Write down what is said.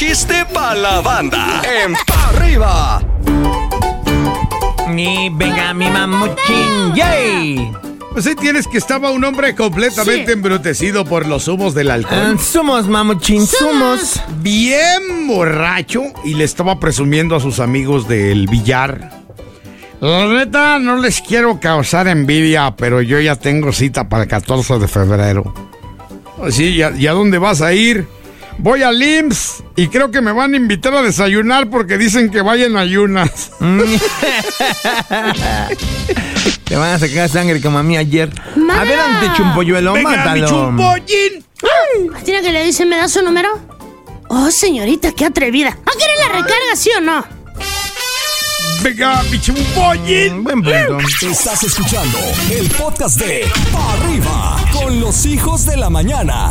chiste pa' la banda. En Pa' arriba. Y venga mi mamuchín, yay. Pues ahí tienes que estaba un hombre completamente Sí. embrutecido por los humos del Ah, alcohol. Somos mamuchín, somos. Bien borracho y le estaba presumiendo a sus amigos del billar. La neta, no les quiero causar envidia, pero yo ya tengo cita para el 14 de febrero. Sí, ¿y a, y a dónde vas a ir? Voy al IMSS y creo que me van a invitar a desayunar porque dicen que vayan ayunas. Te van a sacar sangre como a mí ayer. Adelante, chumpolluelo, Venga, mi mátalo. chumpollín. ¿Tiene que le dice me da su número? Oh, señorita, qué atrevida. ¿Ah, quiere la recarga, sí o no? Venga, mi chumpollín. Buen punto. Estás escuchando el podcast de Pa' arriba con los hijos de la mañana.